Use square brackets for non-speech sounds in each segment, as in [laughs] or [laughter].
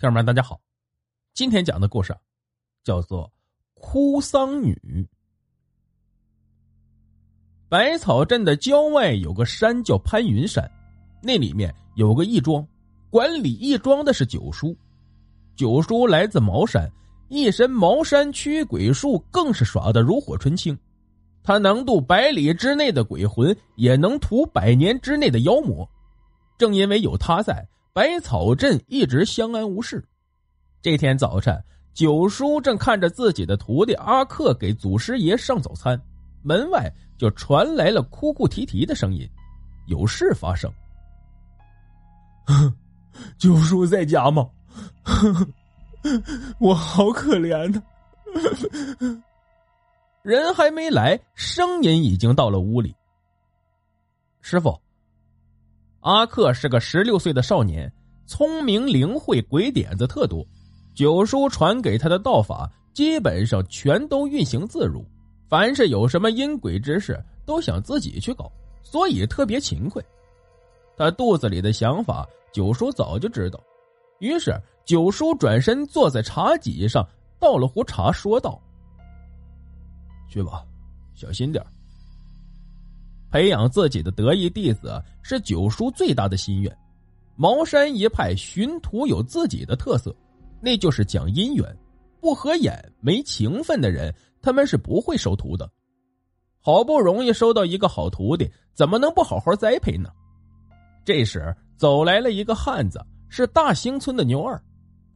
听众们，大家好，今天讲的故事叫做《哭丧女》。百草镇的郊外有个山叫潘云山，那里面有个义庄，管理义庄的是九叔。九叔来自茅山，一身茅山驱鬼术更是耍得炉火纯青。他能渡百里之内的鬼魂，也能屠百年之内的妖魔。正因为有他在。百草镇一直相安无事。这天早晨，九叔正看着自己的徒弟阿克给祖师爷上早餐，门外就传来了哭哭啼啼的声音，有事发生。九叔在家吗？[laughs] 我好可怜呐！人还没来，声音已经到了屋里。师傅。阿克是个十六岁的少年，聪明灵慧，鬼点子特多。九叔传给他的道法，基本上全都运行自如。凡是有什么阴鬼之事，都想自己去搞，所以特别勤快。他肚子里的想法，九叔早就知道。于是，九叔转身坐在茶几上，倒了壶茶，说道：“去吧，小心点培养自己的得意弟子是九叔最大的心愿。茅山一派寻徒有自己的特色，那就是讲姻缘。不合眼、没情分的人，他们是不会收徒的。好不容易收到一个好徒弟，怎么能不好好栽培呢？这时走来了一个汉子，是大兴村的牛二。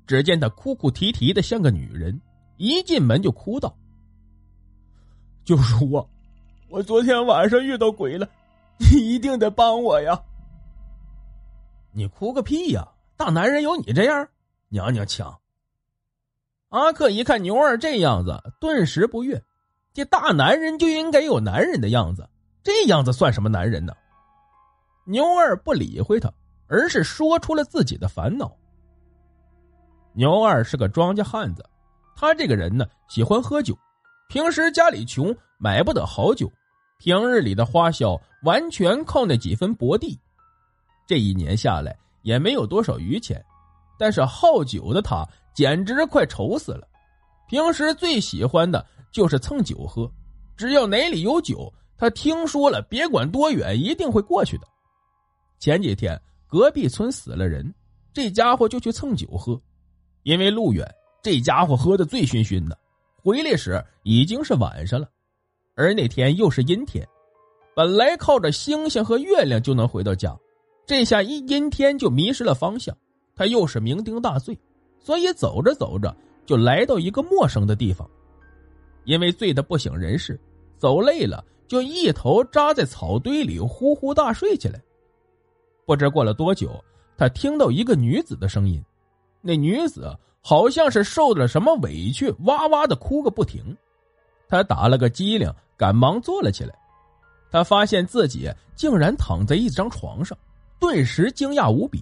只见他哭哭啼啼的，像个女人，一进门就哭道：“九叔啊！”我昨天晚上遇到鬼了，你一定得帮我呀！你哭个屁呀！大男人有你这样？娘娘腔！阿克一看牛二这样子，顿时不悦。这大男人就应该有男人的样子，这样子算什么男人呢？牛二不理会他，而是说出了自己的烦恼。牛二是个庄稼汉子，他这个人呢，喜欢喝酒，平时家里穷，买不得好酒。平日里的花销完全靠那几分薄地，这一年下来也没有多少余钱，但是好酒的他简直快愁死了。平时最喜欢的就是蹭酒喝，只要哪里有酒，他听说了，别管多远，一定会过去的。前几天隔壁村死了人，这家伙就去蹭酒喝，因为路远，这家伙喝的醉醺醺的，回来时已经是晚上了。而那天又是阴天，本来靠着星星和月亮就能回到家，这下一阴天就迷失了方向。他又是酩酊大醉，所以走着走着就来到一个陌生的地方。因为醉得不省人事，走累了就一头扎在草堆里呼呼大睡起来。不知过了多久，他听到一个女子的声音，那女子好像是受了什么委屈，哇哇的哭个不停。他打了个激灵。赶忙坐了起来，他发现自己竟然躺在一张床上，顿时惊讶无比。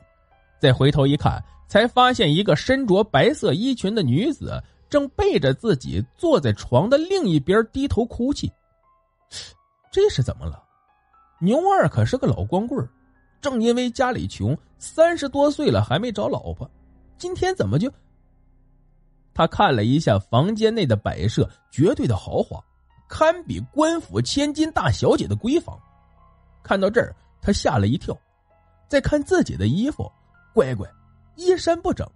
再回头一看，才发现一个身着白色衣裙的女子正背着自己坐在床的另一边低头哭泣。这是怎么了？牛二可是个老光棍正因为家里穷，三十多岁了还没找老婆，今天怎么就……他看了一下房间内的摆设，绝对的豪华。堪比官府千金大小姐的闺房，看到这儿，他吓了一跳。再看自己的衣服，乖乖，衣衫不整。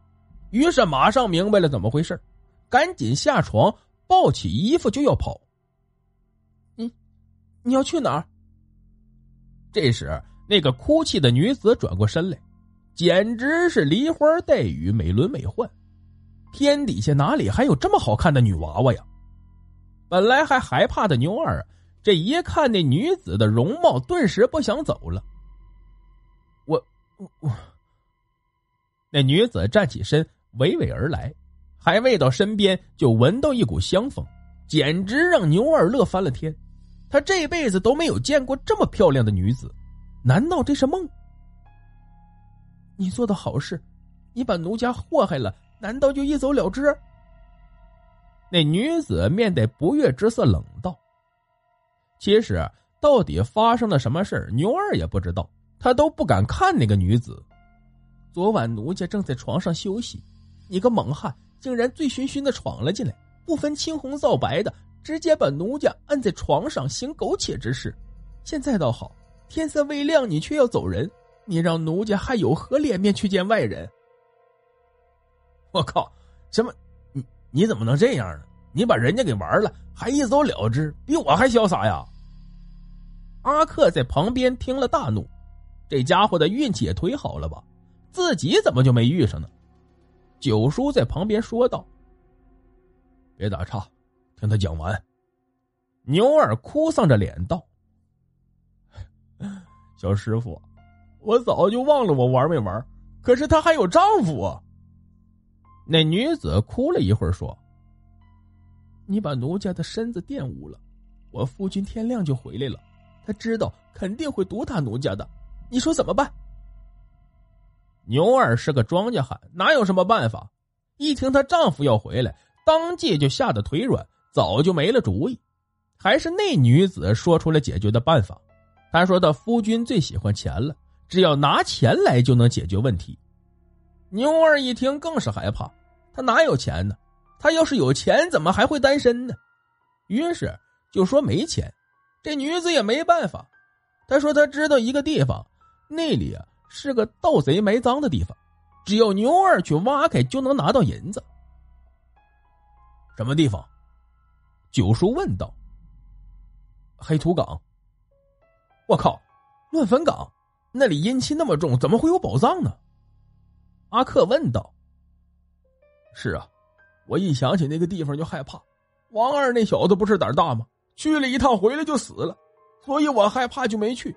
于是马上明白了怎么回事赶紧下床，抱起衣服就要跑。你，你要去哪儿？这时，那个哭泣的女子转过身来，简直是梨花带雨，美轮美奂。天底下哪里还有这么好看的女娃娃呀？本来还害怕的牛二，这一看那女子的容貌，顿时不想走了。我我我，那女子站起身，娓娓而来，还未到身边，就闻到一股香风，简直让牛二乐翻了天。他这辈子都没有见过这么漂亮的女子，难道这是梦？你做的好事，你把奴家祸害了，难道就一走了之？那女子面带不悦之色，冷道：“其实到底发生了什么事牛二也不知道，他都不敢看那个女子。昨晚奴家正在床上休息，你个猛汉，竟然醉醺醺的闯了进来，不分青红皂白的，直接把奴家按在床上行苟且之事。现在倒好，天色未亮，你却要走人，你让奴家还有何脸面去见外人？我靠！什么？你你怎么能这样呢？你把人家给玩了，还一走了之，比我还潇洒呀！阿克在旁边听了大怒，这家伙的运气也忒好了吧？自己怎么就没遇上呢？九叔在旁边说道：“别打岔，听他讲完。”牛二哭丧着脸道：“ [laughs] 小师傅，我早就忘了我玩没玩，可是她还有丈夫啊。”那女子哭了一会儿说。你把奴家的身子玷污了，我夫君天亮就回来了，他知道肯定会毒打奴家的，你说怎么办？牛二是个庄稼汉，哪有什么办法？一听她丈夫要回来，当即就吓得腿软，早就没了主意。还是那女子说出了解决的办法。她说：“她夫君最喜欢钱了，只要拿钱来就能解决问题。”牛二一听更是害怕，他哪有钱呢？他要是有钱，怎么还会单身呢？于是就说没钱。这女子也没办法。她说她知道一个地方，那里啊是个盗贼埋赃的地方，只要牛二去挖开，就能拿到银子。什么地方？九叔问道。黑土岗。我靠，乱坟岗，那里阴气那么重，怎么会有宝藏呢？阿克问道。是啊。我一想起那个地方就害怕，王二那小子不是胆大吗？去了一趟回来就死了，所以我害怕就没去。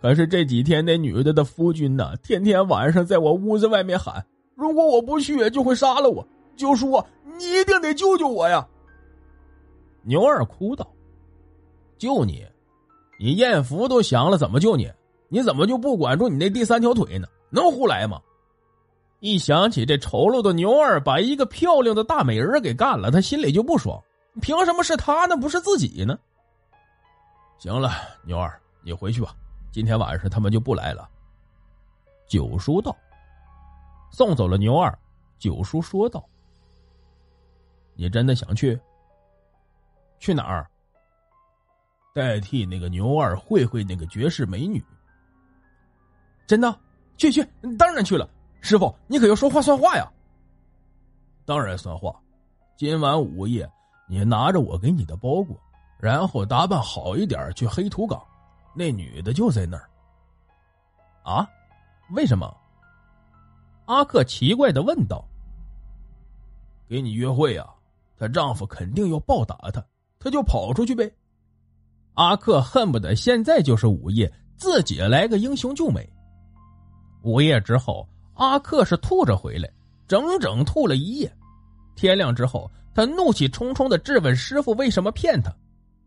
可是这几天那女的的夫君呢，天天晚上在我屋子外面喊，如果我不去就会杀了我，就说你一定得救救我呀。牛二哭道：“救你？你艳福都降了，怎么救你？你怎么就不管住你那第三条腿呢？能胡来吗？”一想起这丑陋的牛二把一个漂亮的大美人给干了，他心里就不爽。凭什么是他呢？不是自己呢？行了，牛二，你回去吧。今天晚上他们就不来了。九叔道。送走了牛二，九叔说道：“你真的想去？去哪儿？代替那个牛二会会那个绝世美女？真的？去去，当然去了。”师傅，你可要说话算话呀！当然算话。今晚午夜，你拿着我给你的包裹，然后打扮好一点去黑土岗，那女的就在那儿。啊？为什么？阿克奇怪的问道。给你约会啊！她丈夫肯定要暴打她，她就跑出去呗。阿克恨不得现在就是午夜，自己来个英雄救美。午夜之后。阿克是吐着回来，整整吐了一夜。天亮之后，他怒气冲冲的质问师傅：“为什么骗他？”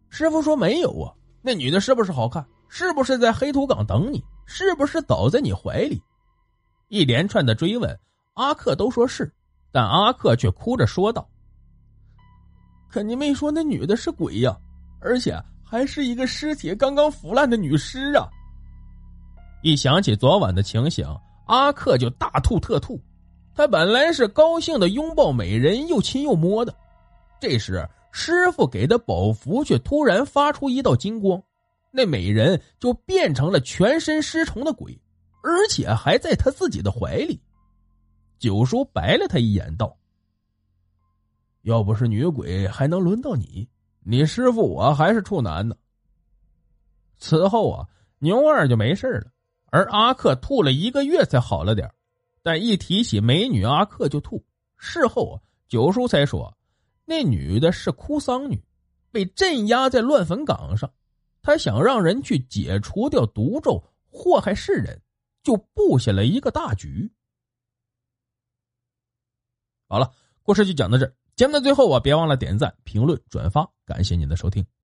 师傅说：“没有啊，那女的是不是好看？是不是在黑土岗等你？是不是倒在你怀里？”一连串的追问，阿克都说是，但阿克却哭着说道：“可你没说那女的是鬼呀，而且还是一个尸体刚刚腐烂的女尸啊！”一想起昨晚的情形。阿克就大吐特吐，他本来是高兴的拥抱美人，又亲又摸的。这时，师傅给的宝符却突然发出一道金光，那美人就变成了全身尸虫的鬼，而且还在他自己的怀里。九叔白了他一眼，道：“要不是女鬼，还能轮到你？你师傅我还是处男呢。”此后啊，牛二就没事了。而阿克吐了一个月才好了点但一提起美女阿克就吐。事后啊，九叔才说，那女的是哭丧女，被镇压在乱坟岗上。他想让人去解除掉毒咒，祸害世人，就布下了一个大局。好了，故事就讲到这儿。节目的最后啊，别忘了点赞、评论、转发，感谢您的收听。